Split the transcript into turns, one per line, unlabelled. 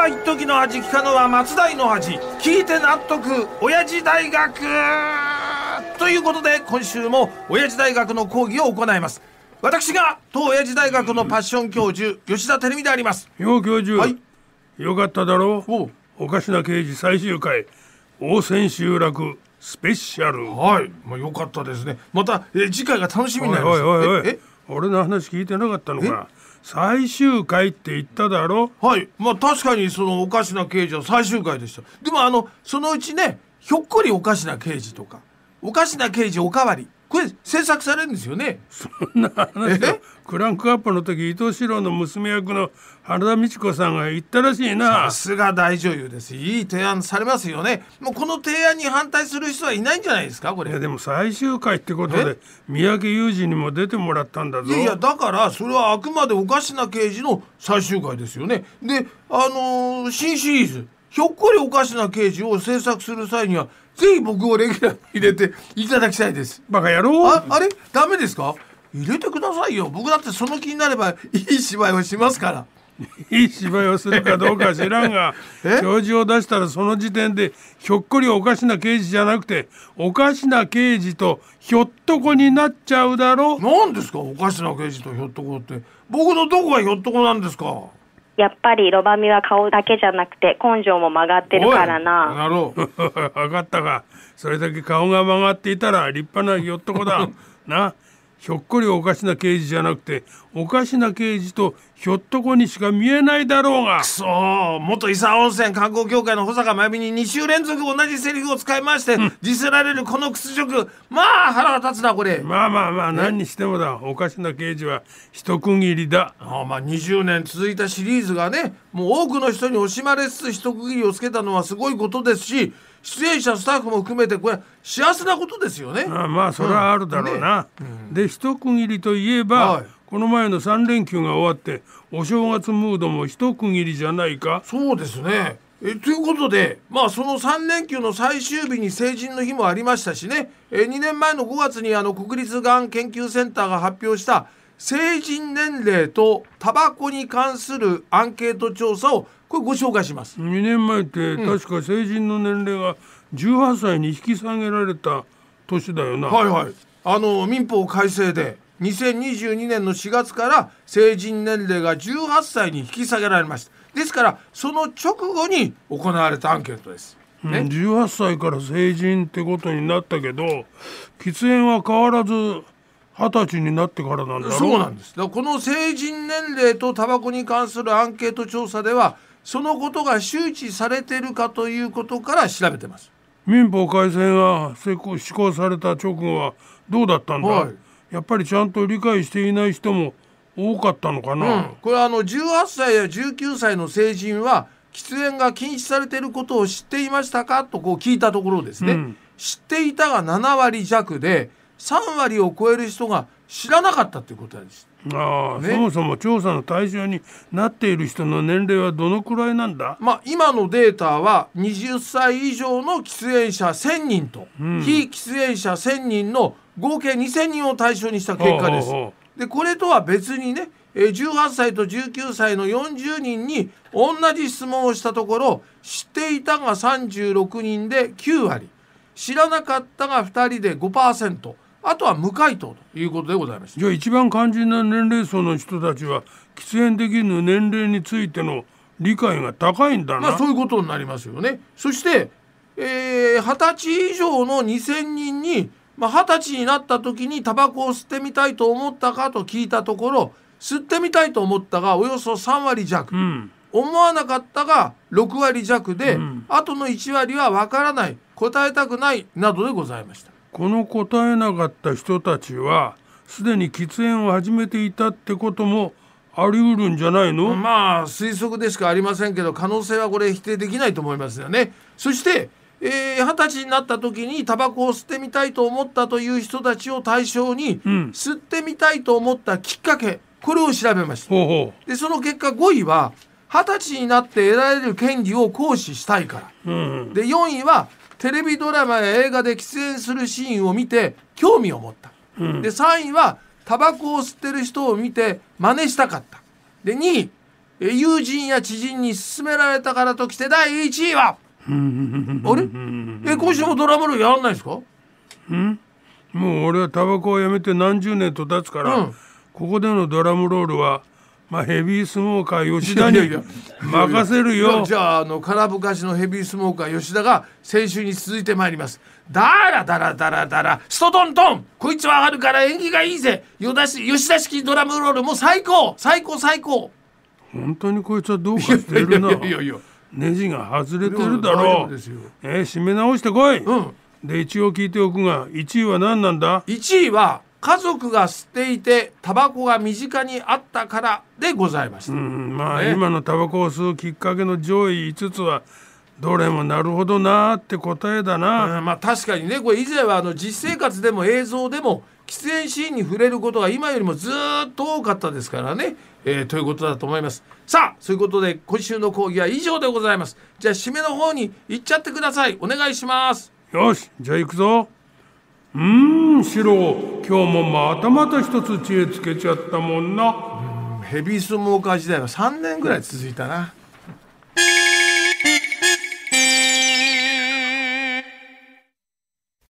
は一時の味聞かぬは松代の味。聞いて納得親父大学。ということで今週も親父大学の講義を行います。私が当親父大学のパッション教授吉田照美であります。
よ教授、
はい。
よかっただろう。
お
おかしな刑事最終回。応戦集落スペシャル。
はい、まあ、よかったですね。またえ次回が楽しみ
おい
になります。
おいおいおい
ええ？
俺の話聞いてなかったのか最終回って言っただろ？
はい。まあ確かにそのおかしな刑事は最終回でした。でもあのそのうちねひょっこりおかしな刑事とかおかしな刑事おかわり。これ制作されるんですよね？
そんな話
え？
クランクアップの時伊藤四郎の娘役の原田美智子さんが言ったらしいな。
さすが大女優です。いい提案されますよね。もうこの提案に反対する人はいないんじゃないですか？これ。
いやでも最終回ってことで三宅裕司にも出てもらったんだぞ。
いやいやだからそれはあくまでおかしな刑事の最終回ですよね。であのー新シリーズ「ひょっこりおかしな刑事」を制作する際にはぜひ僕をレギュラーに入れていただきたいです。
バカ野郎。
ああれ？ダメですか？入れてくださいよ。僕だってその気になればいい芝居をしますから。
いい芝居をするかどうか知らんが
え？
教授を出したらその時点でひょっこりおかしな刑事じゃなくておかしな刑事とひょっとこになっちゃうだろ。
何ですか？おかしな刑事とひょっとこって。僕のどこがひょっとこなんですか？
やっぱりロバミは顔だけじゃなくて根性も曲がってるからな。
なろ。う
分かったか。それだけ顔が曲がっていたら立派なひょっとこだ。なひょっこりおかしな刑事じゃなくておかしな刑事とひょっとこにしか見えないだろうが。
くそー元伊佐温泉観光協会の保坂真由美に2週連続同じセリフを使いまして、ディスられるこの屈辱。まあ腹が立つなこれ、
まあまあまあ何にしてもだ。おかしな刑事は一区切りだ。
ああまあ20年続いたシリーズがねもう多くの人に惜しまれつつ一区切りをつけたのはすごいことですし出演者スタッフも含めてこれ幸せなことですよね。
あまあそれはあるだろうな、で一区切りといえば、
はい。
この前の3連休が終わってお正月ムードも一区切りじゃないか。
そうですね。えということでまあその3連休の最終日に成人の日もありましたしね。え2年前の5月にあの国立がん研究センターが発表した成人年齢とタバコに関するアンケート調査をこれご紹介します。
2年前って確か成人の年齢が18歳に引き下げられた年だよな、
はいはい。あの民法改正で2022年の4月から成人年齢が18歳に引き下げられました。ですからその直後に行われたアンケートです。
うん18歳から成人ってことになったけど喫煙は変わらず二十歳になってからなんだろ
そうなんです。この成人年齢とタバコに関するアンケート調査ではそのことが周知されているかということから調べてます。
民法改正が施行施行された直後はどうだったんだ、
はい。
やっぱりちゃんと理解していない人も多かったのか
う
な、
ん、これはあの18歳や19歳の成人は喫煙が禁止されていることを知っていましたか？とこう聞いたところですね、
うん。
知っていたが7割弱で3割を超える人が知らなかったということです。
ああ、
ね
そもそも調査の対象になっている人の年齢はどのくらいなんだ？
まあ、今のデータは20歳以上の喫煙者1,000人と、非喫煙者1,000人の合計2,000人を対象にした結果です。でこれとは別にねえー18歳と19歳の40人に同じ質問をしたところ知っていたが36人で9割知らなかったが2人で5%あとは無回答ということでございました。
じゃあ一番肝心な年齢層の人たちは喫煙できぬ年齢についての理解が高いんだな、
まあそういうことになりますよね。そして、えー、20歳以上の2,000人に、まあ、20歳になった時にタバコを吸ってみたいと思ったかと聞いたところ吸ってみたいと思ったがおよそ3割弱、
うん
思わなかったが6割弱で、
ん
あとの1割は分からない答えたくないなどでございました。
この答えなかった人たちはすでに喫煙を始めていたってこともあり得るんじゃないの、
まあ推測でしかありませんけど可能性はこれ否定できないと思いますよね。そしてえー二十、歳になった時にタバコを吸ってみたいと思ったという人たちを対象に、
ん
吸ってみたいと思ったきっかけこれを調べました。
ほうほ
でその結果5位は二十歳になって得られる権利を行使したいから。
う、うん、
で4位はテレビドラマや映画で喫煙するシーンを見て興味を持った、
ん。
で3位はタバコを吸ってる人を見て真似したかった。で2位、え友人や知人に勧められたからときて第1位はあれ？え今週もドラムロールやらないですか？
もう俺はタバコをやめて何十年と経つから、
うん。
ここでのドラムロールは、まあ、ヘビースモーカー吉田に任せるよ。
じゃああの空ぶかしのヘビースモーカー吉田が先週に続いてまいります。だらだらだらだらストトントン。こいつはあるから縁起がいいぜ。よだし吉田式ドラムロールもう最高。最高最高。
本当にこいつはどうかしてるな。い
やいやいや
ネジが外れてるだろう。えー締め直してこい、
うん。
で一応聞いておくが1位は何なんだ
？1位は家族が吸っていてタバコが身近にあったからでございました、
うんまあ、
ね。
今のタバコを吸うきっかけの上位5つはどれもなるほどなーって答えだな、
うんまあ確かにねこれ以前はあの実生活でも映像でも喫煙シーンに触れることが今よりもずーっと多かったですからね、えーということだと思います。さあそういうことで今週の講義は以上でございます。じゃあ締めの方に行っちゃってください。お願いします。
よしじゃあ行くぞうーんシロ今日もまたまた一つ知恵つけちゃったもんな。
ヘビースモーカー時代は3年ぐらい続いたな。